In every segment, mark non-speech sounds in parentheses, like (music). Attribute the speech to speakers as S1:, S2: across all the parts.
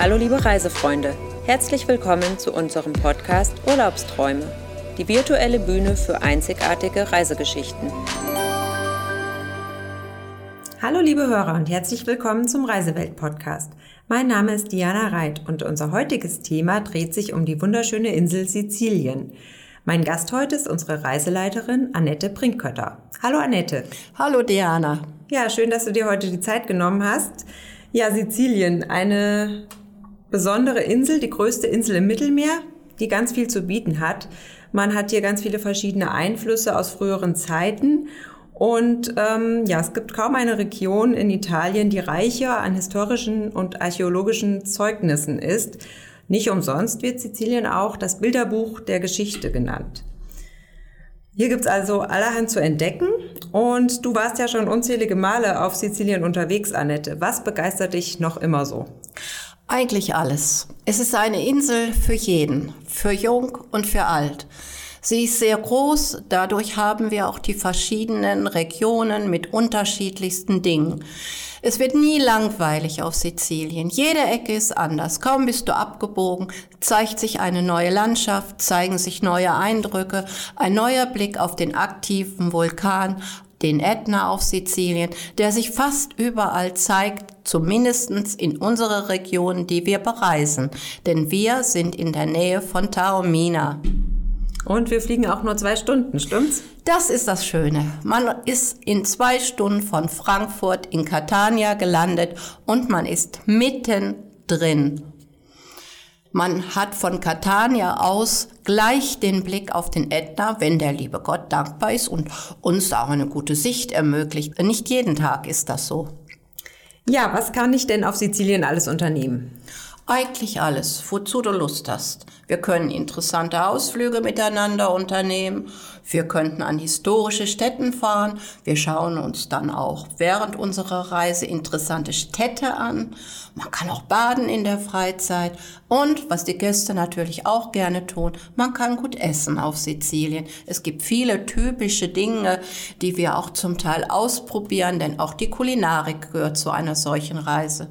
S1: Hallo liebe Reisefreunde, herzlich willkommen zu unserem Podcast Urlaubsträume, die virtuelle Bühne für einzigartige Reisegeschichten.
S2: Hallo liebe Hörer und herzlich willkommen zum Reisewelt Podcast. Mein Name ist Diana Reit und unser heutiges Thema dreht sich um die wunderschöne Insel Sizilien. Mein Gast heute ist unsere Reiseleiterin Annette Brinkkötter. Hallo Annette.
S3: Hallo Diana.
S2: Ja, schön, dass du dir heute die Zeit genommen hast. Ja, Sizilien, eine besondere Insel, die größte Insel im Mittelmeer, die ganz viel zu bieten hat. Man hat hier ganz viele verschiedene Einflüsse aus früheren Zeiten. Und ähm, ja, es gibt kaum eine Region in Italien, die reicher an historischen und archäologischen Zeugnissen ist. Nicht umsonst wird Sizilien auch das Bilderbuch der Geschichte genannt. Hier gibt's also allerhand zu entdecken und du warst ja schon unzählige Male auf Sizilien unterwegs, Annette. Was begeistert dich noch immer so?
S3: Eigentlich alles. Es ist eine Insel für jeden, für jung und für alt. Sie ist sehr groß, dadurch haben wir auch die verschiedenen Regionen mit unterschiedlichsten Dingen. Es wird nie langweilig auf Sizilien. Jede Ecke ist anders. Kaum bist du abgebogen, zeigt sich eine neue Landschaft, zeigen sich neue Eindrücke, ein neuer Blick auf den aktiven Vulkan, den Ätna auf Sizilien, der sich fast überall zeigt, zumindestens in unserer Region, die wir bereisen. Denn wir sind in der Nähe von Taormina.
S2: Und wir fliegen auch nur zwei Stunden, stimmt's?
S3: Das ist das Schöne. Man ist in zwei Stunden von Frankfurt in Catania gelandet und man ist mitten drin. Man hat von Catania aus gleich den Blick auf den Ätna, wenn der liebe Gott dankbar ist und uns auch eine gute Sicht ermöglicht. Nicht jeden Tag ist das so.
S2: Ja, was kann ich denn auf Sizilien alles unternehmen?
S3: Eigentlich alles, wozu du Lust hast. Wir können interessante Ausflüge miteinander unternehmen. Wir könnten an historische Städten fahren. Wir schauen uns dann auch während unserer Reise interessante Städte an. Man kann auch baden in der Freizeit. Und was die Gäste natürlich auch gerne tun, man kann gut essen auf Sizilien. Es gibt viele typische Dinge, die wir auch zum Teil ausprobieren, denn auch die Kulinarik gehört zu einer solchen Reise.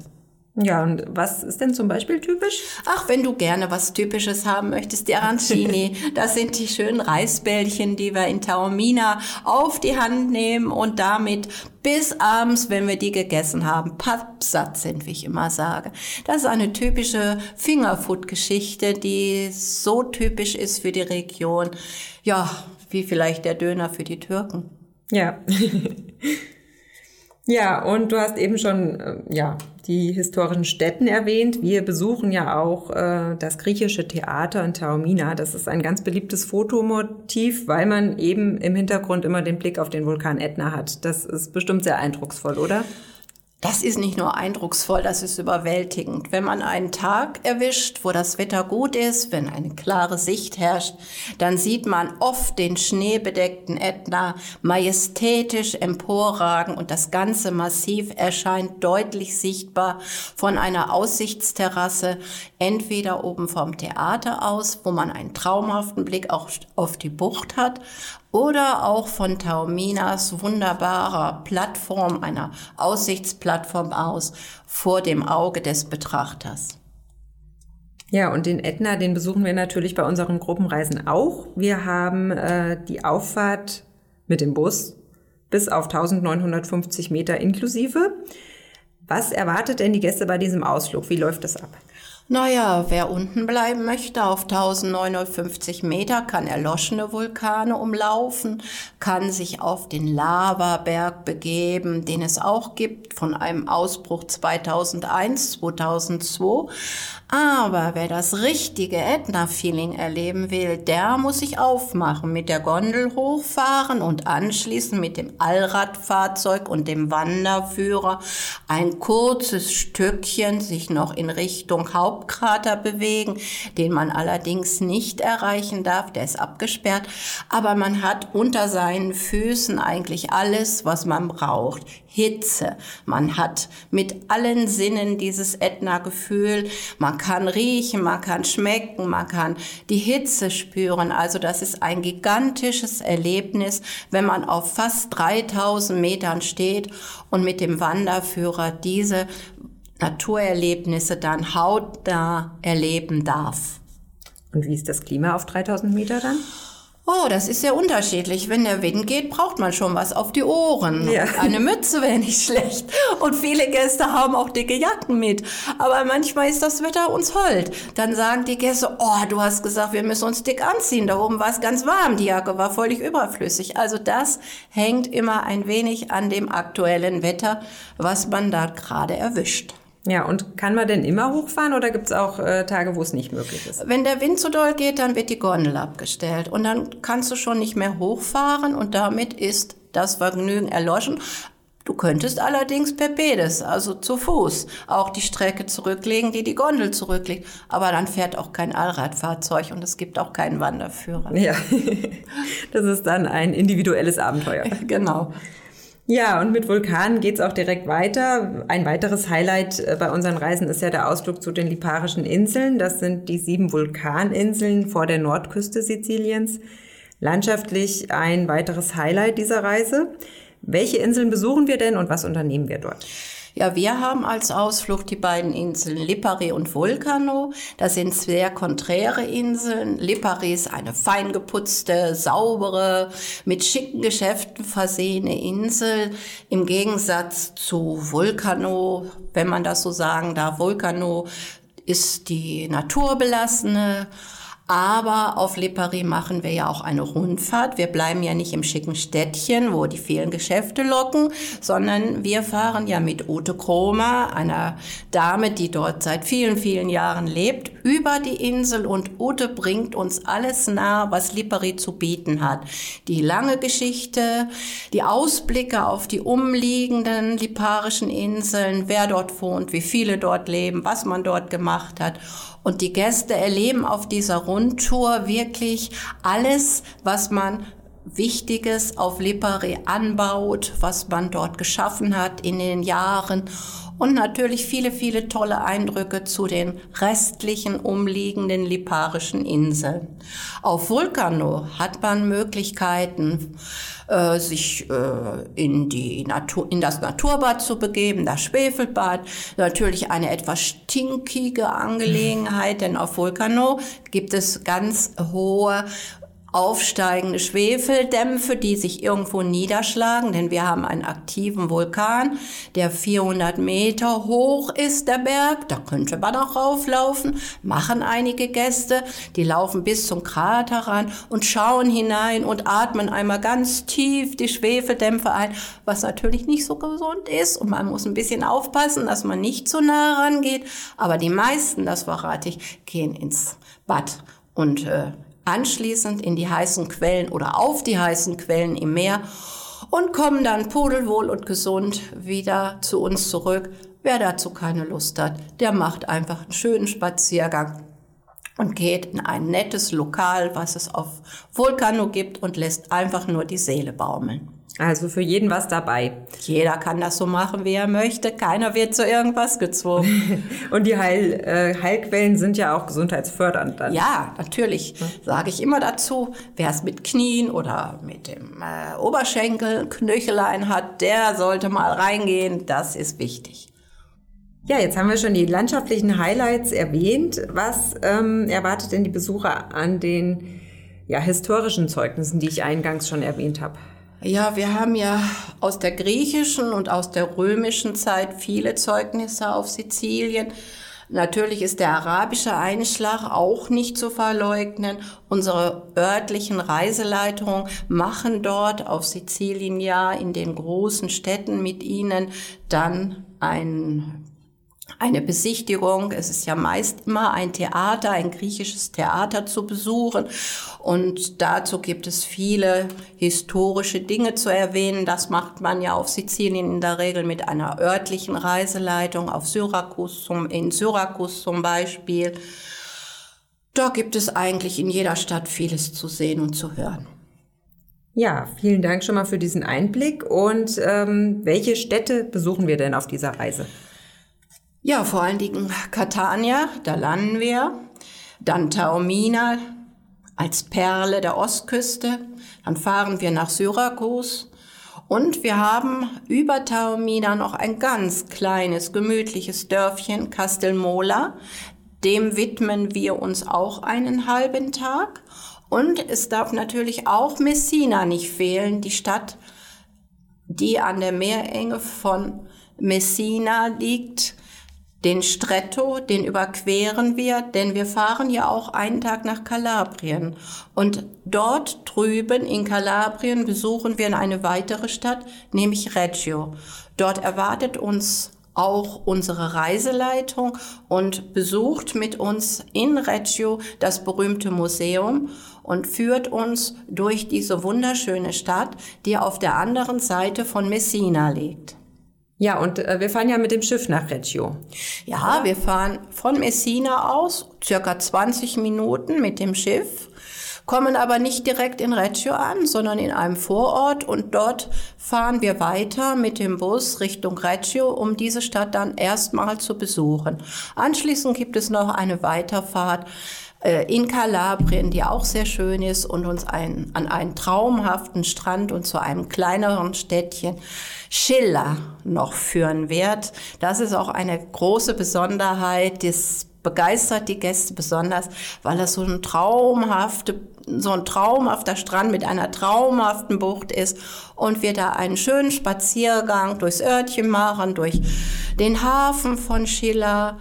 S2: Ja, und was ist denn zum Beispiel typisch?
S3: Ach, wenn du gerne was Typisches haben möchtest, die Arancini, (laughs) das sind die schönen Reisbällchen, die wir in Taormina auf die Hand nehmen und damit bis abends, wenn wir die gegessen haben, pappsatt sind, wie ich immer sage. Das ist eine typische Fingerfood-Geschichte, die so typisch ist für die Region. Ja, wie vielleicht der Döner für die Türken.
S2: Ja. (laughs) Ja, und du hast eben schon äh, ja, die historischen Städten erwähnt. Wir besuchen ja auch äh, das griechische Theater in Taormina. Das ist ein ganz beliebtes Fotomotiv, weil man eben im Hintergrund immer den Blick auf den Vulkan Ätna hat. Das ist bestimmt sehr eindrucksvoll, oder?
S3: Das ist nicht nur eindrucksvoll, das ist überwältigend. Wenn man einen Tag erwischt, wo das Wetter gut ist, wenn eine klare Sicht herrscht, dann sieht man oft den schneebedeckten Ätna majestätisch emporragen und das ganze Massiv erscheint deutlich sichtbar von einer Aussichtsterrasse, entweder oben vom Theater aus, wo man einen traumhaften Blick auch auf die Bucht hat, oder auch von Taorminas wunderbarer Plattform, einer Aussichtsplattform aus vor dem Auge des Betrachters.
S2: Ja, und den Ätna, den besuchen wir natürlich bei unseren Gruppenreisen auch. Wir haben äh, die Auffahrt mit dem Bus bis auf 1950 Meter inklusive. Was erwartet denn die Gäste bei diesem Ausflug? Wie läuft das ab?
S3: Naja, wer unten bleiben möchte auf 1950 Meter, kann erloschene Vulkane umlaufen, kann sich auf den Lavaberg begeben, den es auch gibt von einem Ausbruch 2001, 2002. Aber wer das richtige Ätna-Feeling erleben will, der muss sich aufmachen, mit der Gondel hochfahren und anschließend mit dem Allradfahrzeug und dem Wanderführer ein kurzes Stückchen sich noch in Richtung Hauptkrater bewegen, den man allerdings nicht erreichen darf, der ist abgesperrt. Aber man hat unter seinen Füßen eigentlich alles, was man braucht. Hitze. Man hat mit allen Sinnen dieses Ätna-Gefühl. Man kann riechen, man kann schmecken, man kann die Hitze spüren. Also das ist ein gigantisches Erlebnis, wenn man auf fast 3000 Metern steht und mit dem Wanderführer diese Naturerlebnisse dann hautnah erleben darf.
S2: Und wie ist das Klima auf 3000 Meter dann?
S3: Oh, das ist sehr unterschiedlich. Wenn der Wind geht, braucht man schon was auf die Ohren. Ja. Eine Mütze wäre nicht schlecht. Und viele Gäste haben auch dicke Jacken mit. Aber manchmal ist das Wetter uns hold. Dann sagen die Gäste, oh, du hast gesagt, wir müssen uns dick anziehen. Da oben war es ganz warm. Die Jacke war völlig überflüssig. Also das hängt immer ein wenig an dem aktuellen Wetter, was man da gerade erwischt.
S2: Ja, und kann man denn immer hochfahren oder gibt es auch äh, Tage, wo es nicht möglich ist?
S3: Wenn der Wind zu doll geht, dann wird die Gondel abgestellt und dann kannst du schon nicht mehr hochfahren und damit ist das Vergnügen erloschen. Du könntest allerdings per Pedes, also zu Fuß, auch die Strecke zurücklegen, die die Gondel zurücklegt. Aber dann fährt auch kein Allradfahrzeug und es gibt auch keinen Wanderführer.
S2: Ja, (laughs) das ist dann ein individuelles Abenteuer. (laughs)
S3: genau.
S2: Ja, und mit Vulkanen geht's auch direkt weiter. Ein weiteres Highlight äh, bei unseren Reisen ist ja der Ausflug zu den Liparischen Inseln. Das sind die sieben Vulkaninseln vor der Nordküste Siziliens. Landschaftlich ein weiteres Highlight dieser Reise. Welche Inseln besuchen wir denn und was unternehmen wir dort?
S3: Ja, wir haben als Ausflug die beiden Inseln Lipari und Vulcano. Das sind sehr konträre Inseln. Lipari ist eine fein geputzte, saubere, mit schicken Geschäften versehene Insel. Im Gegensatz zu Vulcano, wenn man das so sagen darf, Vulcano ist die naturbelassene aber auf Lipari machen wir ja auch eine Rundfahrt. Wir bleiben ja nicht im schicken Städtchen, wo die vielen Geschäfte locken, sondern wir fahren ja mit Ute Kromer, einer Dame, die dort seit vielen, vielen Jahren lebt, über die Insel und Ute bringt uns alles nah, was Lipari zu bieten hat. Die lange Geschichte, die Ausblicke auf die umliegenden liparischen Inseln, wer dort wohnt, wie viele dort leben, was man dort gemacht hat. Und die Gäste erleben auf dieser Rundtour wirklich alles, was man Wichtiges auf Lipari anbaut, was man dort geschaffen hat in den Jahren und natürlich viele, viele tolle Eindrücke zu den restlichen umliegenden liparischen Inseln. Auf Vulcano hat man Möglichkeiten, äh, sich äh, in, die Natur, in das Naturbad zu begeben, das Schwefelbad. Natürlich eine etwas stinkige Angelegenheit, denn auf Vulcano gibt es ganz hohe aufsteigende Schwefeldämpfe, die sich irgendwo niederschlagen, denn wir haben einen aktiven Vulkan, der 400 Meter hoch ist, der Berg. Da könnte man auch rauflaufen, machen einige Gäste, die laufen bis zum Krater ran und schauen hinein und atmen einmal ganz tief die Schwefeldämpfe ein, was natürlich nicht so gesund ist und man muss ein bisschen aufpassen, dass man nicht zu nah rangeht. Aber die meisten, das verrate ich, gehen ins Bad und äh, anschließend in die heißen Quellen oder auf die heißen Quellen im Meer und kommen dann pudelwohl und gesund wieder zu uns zurück. Wer dazu keine Lust hat, der macht einfach einen schönen Spaziergang und geht in ein nettes Lokal, was es auf Vulkano gibt und lässt einfach nur die Seele baumeln.
S2: Also für jeden was dabei.
S3: Jeder kann das so machen, wie er möchte. Keiner wird zu irgendwas gezwungen. (laughs)
S2: Und die Heil, äh, Heilquellen sind ja auch gesundheitsfördernd dann.
S3: Ja, natürlich. Hm? Sage ich immer dazu. Wer es mit Knien oder mit dem äh, Oberschenkel Knöchelein hat, der sollte mal reingehen. Das ist wichtig.
S2: Ja, jetzt haben wir schon die landschaftlichen Highlights erwähnt. Was ähm, erwartet denn die Besucher an den ja, historischen Zeugnissen, die ich eingangs schon erwähnt habe?
S3: Ja, wir haben ja aus der griechischen und aus der römischen Zeit viele Zeugnisse auf Sizilien. Natürlich ist der arabische Einschlag auch nicht zu verleugnen. Unsere örtlichen Reiseleitungen machen dort auf Sizilien ja in den großen Städten mit ihnen dann ein eine Besichtigung. Es ist ja meist immer ein Theater, ein griechisches Theater zu besuchen. Und dazu gibt es viele historische Dinge zu erwähnen. Das macht man ja auf Sizilien in der Regel mit einer örtlichen Reiseleitung, auf Syrakus zum, in Syrakus zum Beispiel. Da gibt es eigentlich in jeder Stadt vieles zu sehen und zu hören.
S2: Ja, vielen Dank schon mal für diesen Einblick. Und ähm, welche Städte besuchen wir denn auf dieser Reise?
S3: Ja, vor allen Dingen Catania, da landen wir. Dann Taormina als Perle der Ostküste. Dann fahren wir nach Syrakus. Und wir haben über Taormina noch ein ganz kleines, gemütliches Dörfchen, Castelmola. Dem widmen wir uns auch einen halben Tag. Und es darf natürlich auch Messina nicht fehlen, die Stadt, die an der Meerenge von Messina liegt. Den Stretto, den überqueren wir, denn wir fahren ja auch einen Tag nach Kalabrien. Und dort drüben in Kalabrien besuchen wir eine weitere Stadt, nämlich Reggio. Dort erwartet uns auch unsere Reiseleitung und besucht mit uns in Reggio das berühmte Museum und führt uns durch diese wunderschöne Stadt, die auf der anderen Seite von Messina liegt.
S2: Ja, und äh, wir fahren ja mit dem Schiff nach Reggio.
S3: Ja, wir fahren von Messina aus circa 20 Minuten mit dem Schiff, kommen aber nicht direkt in Reggio an, sondern in einem Vorort und dort fahren wir weiter mit dem Bus Richtung Reggio, um diese Stadt dann erstmal zu besuchen. Anschließend gibt es noch eine Weiterfahrt in Kalabrien, die auch sehr schön ist und uns ein, an einen traumhaften Strand und zu einem kleineren Städtchen Schiller noch führen wird. Das ist auch eine große Besonderheit. Das begeistert die Gäste besonders, weil das so ein traumhafte so ein traumhafter Strand mit einer traumhaften Bucht ist und wir da einen schönen Spaziergang durchs Örtchen machen, durch den Hafen von Schiller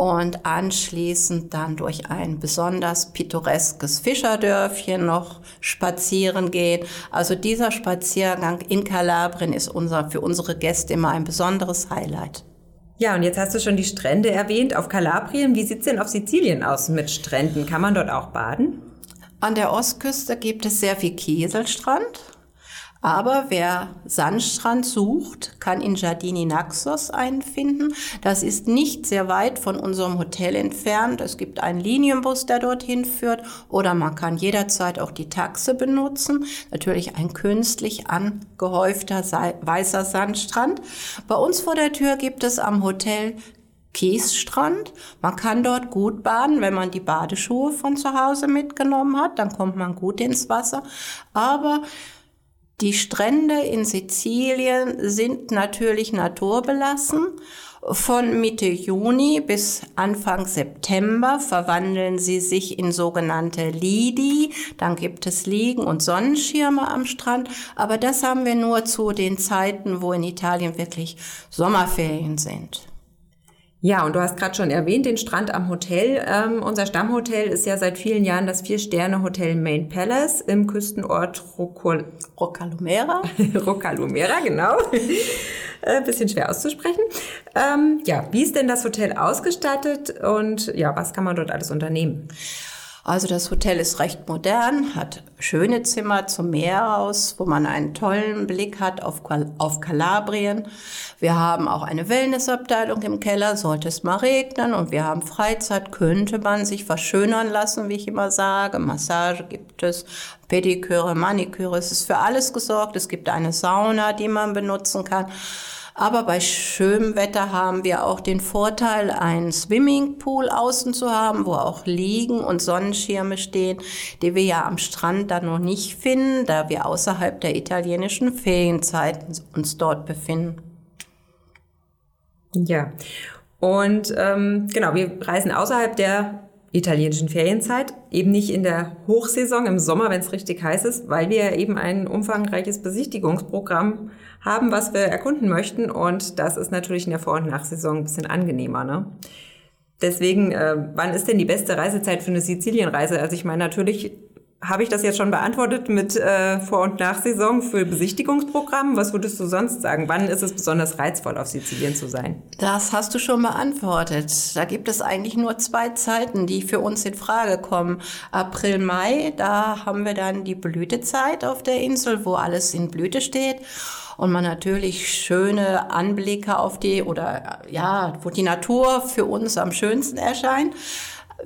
S3: und anschließend dann durch ein besonders pittoreskes Fischerdörfchen noch spazieren gehen. Also dieser Spaziergang in Kalabrien ist unser, für unsere Gäste immer ein besonderes Highlight.
S2: Ja, und jetzt hast du schon die Strände erwähnt auf Kalabrien. Wie sieht's denn auf Sizilien aus mit Stränden? Kann man dort auch baden?
S3: An der Ostküste gibt es sehr viel Kieselstrand. Aber wer Sandstrand sucht, kann in Giardini Naxos einen finden. Das ist nicht sehr weit von unserem Hotel entfernt. Es gibt einen Linienbus, der dorthin führt. Oder man kann jederzeit auch die Taxe benutzen. Natürlich ein künstlich angehäufter weißer Sandstrand. Bei uns vor der Tür gibt es am Hotel Kiesstrand. Man kann dort gut baden, wenn man die Badeschuhe von zu Hause mitgenommen hat. Dann kommt man gut ins Wasser. Aber die Strände in Sizilien sind natürlich naturbelassen. Von Mitte Juni bis Anfang September verwandeln sie sich in sogenannte Lidi. Dann gibt es Liegen und Sonnenschirme am Strand. Aber das haben wir nur zu den Zeiten, wo in Italien wirklich Sommerferien sind.
S2: Ja, und du hast gerade schon erwähnt, den Strand am Hotel. Ähm, unser Stammhotel ist ja seit vielen Jahren das Vier-Sterne-Hotel Main Palace im Küstenort Rocol
S3: Roccalumera. (laughs)
S2: Roccalumera, genau. äh, bisschen schwer auszusprechen. Ähm, ja, wie ist denn das Hotel ausgestattet und ja, was kann man dort alles unternehmen?
S3: Also das Hotel ist recht modern, hat schöne Zimmer zum Meer aus, wo man einen tollen Blick hat auf, auf Kalabrien. Wir haben auch eine Wellnessabteilung im Keller, sollte es mal regnen und wir haben Freizeit, könnte man sich verschönern lassen, wie ich immer sage. Massage gibt es, Pediküre, Maniküre, es ist für alles gesorgt. Es gibt eine Sauna, die man benutzen kann. Aber bei schönem Wetter haben wir auch den Vorteil, einen Swimmingpool außen zu haben, wo auch Liegen und Sonnenschirme stehen, die wir ja am Strand dann noch nicht finden, da wir außerhalb der italienischen Ferienzeiten uns dort befinden.
S2: Ja, und ähm, genau, wir reisen außerhalb der italienischen Ferienzeit, eben nicht in der Hochsaison im Sommer, wenn es richtig heiß ist, weil wir eben ein umfangreiches Besichtigungsprogramm haben, was wir erkunden möchten. Und das ist natürlich in der Vor- und Nachsaison ein bisschen angenehmer. Ne? Deswegen, äh, wann ist denn die beste Reisezeit für eine Sizilienreise? Also ich meine, natürlich habe ich das jetzt schon beantwortet mit äh, Vor- und Nachsaison für Besichtigungsprogramm. Was würdest du sonst sagen? Wann ist es besonders reizvoll, auf Sizilien zu sein?
S3: Das hast du schon beantwortet. Da gibt es eigentlich nur zwei Zeiten, die für uns in Frage kommen. April, Mai, da haben wir dann die Blütezeit auf der Insel, wo alles in Blüte steht und man natürlich schöne Anblicke auf die oder ja, wo die Natur für uns am schönsten erscheint.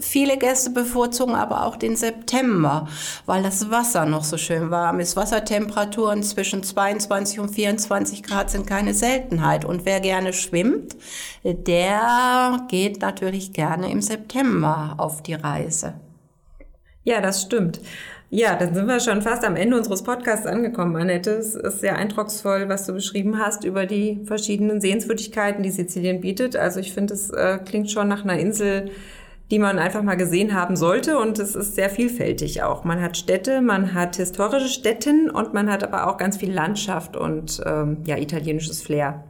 S3: Viele Gäste bevorzugen aber auch den September, weil das Wasser noch so schön warm ist. Wassertemperaturen zwischen 22 und 24 Grad sind keine Seltenheit. Und wer gerne schwimmt, der geht natürlich gerne im September auf die Reise.
S2: Ja, das stimmt. Ja, dann sind wir schon fast am Ende unseres Podcasts angekommen, Annette. Es ist sehr eindrucksvoll, was du beschrieben hast über die verschiedenen Sehenswürdigkeiten, die Sizilien bietet. Also ich finde, es äh, klingt schon nach einer Insel, die man einfach mal gesehen haben sollte. Und es ist sehr vielfältig auch. Man hat Städte, man hat historische Städten und man hat aber auch ganz viel Landschaft und ähm, ja, italienisches Flair.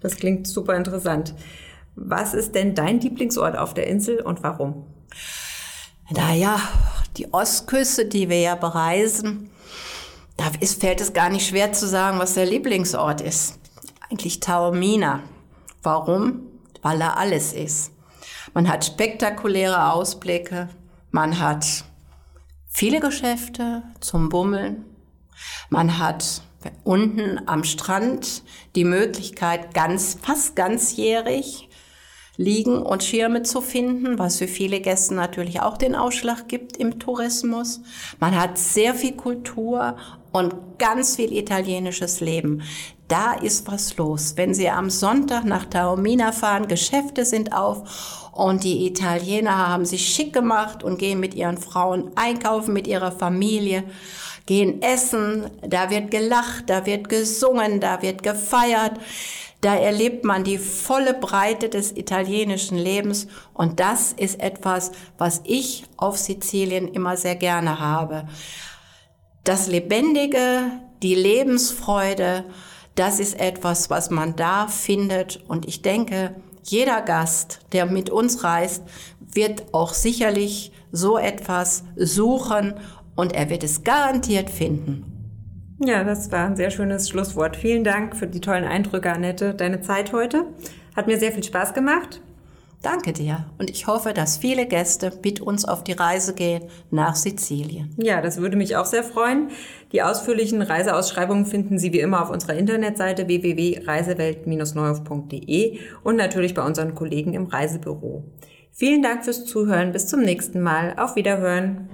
S2: Das klingt super interessant. Was ist denn dein Lieblingsort auf der Insel und warum?
S3: Naja, die Ostküste, die wir ja bereisen, da ist, fällt es gar nicht schwer zu sagen, was der Lieblingsort ist. Eigentlich Taormina. Warum? Weil da alles ist. Man hat spektakuläre Ausblicke, man hat viele Geschäfte zum Bummeln, man hat unten am Strand die Möglichkeit, ganz, fast ganzjährig liegen und Schirme zu finden, was für viele Gäste natürlich auch den Ausschlag gibt im Tourismus. Man hat sehr viel Kultur und ganz viel italienisches Leben. Da ist was los. Wenn Sie am Sonntag nach Taormina fahren, Geschäfte sind auf und die Italiener haben sich schick gemacht und gehen mit ihren Frauen einkaufen, mit ihrer Familie, gehen essen, da wird gelacht, da wird gesungen, da wird gefeiert. Da erlebt man die volle Breite des italienischen Lebens und das ist etwas, was ich auf Sizilien immer sehr gerne habe. Das Lebendige, die Lebensfreude, das ist etwas, was man da findet und ich denke, jeder Gast, der mit uns reist, wird auch sicherlich so etwas suchen und er wird es garantiert finden.
S2: Ja, das war ein sehr schönes Schlusswort. Vielen Dank für die tollen Eindrücke, Annette. Deine Zeit heute hat mir sehr viel Spaß gemacht.
S3: Danke dir und ich hoffe, dass viele Gäste mit uns auf die Reise gehen nach Sizilien.
S2: Ja, das würde mich auch sehr freuen. Die ausführlichen Reiseausschreibungen finden Sie wie immer auf unserer Internetseite www.reisewelt-neuhof.de und natürlich bei unseren Kollegen im Reisebüro. Vielen Dank fürs Zuhören. Bis zum nächsten Mal. Auf Wiederhören.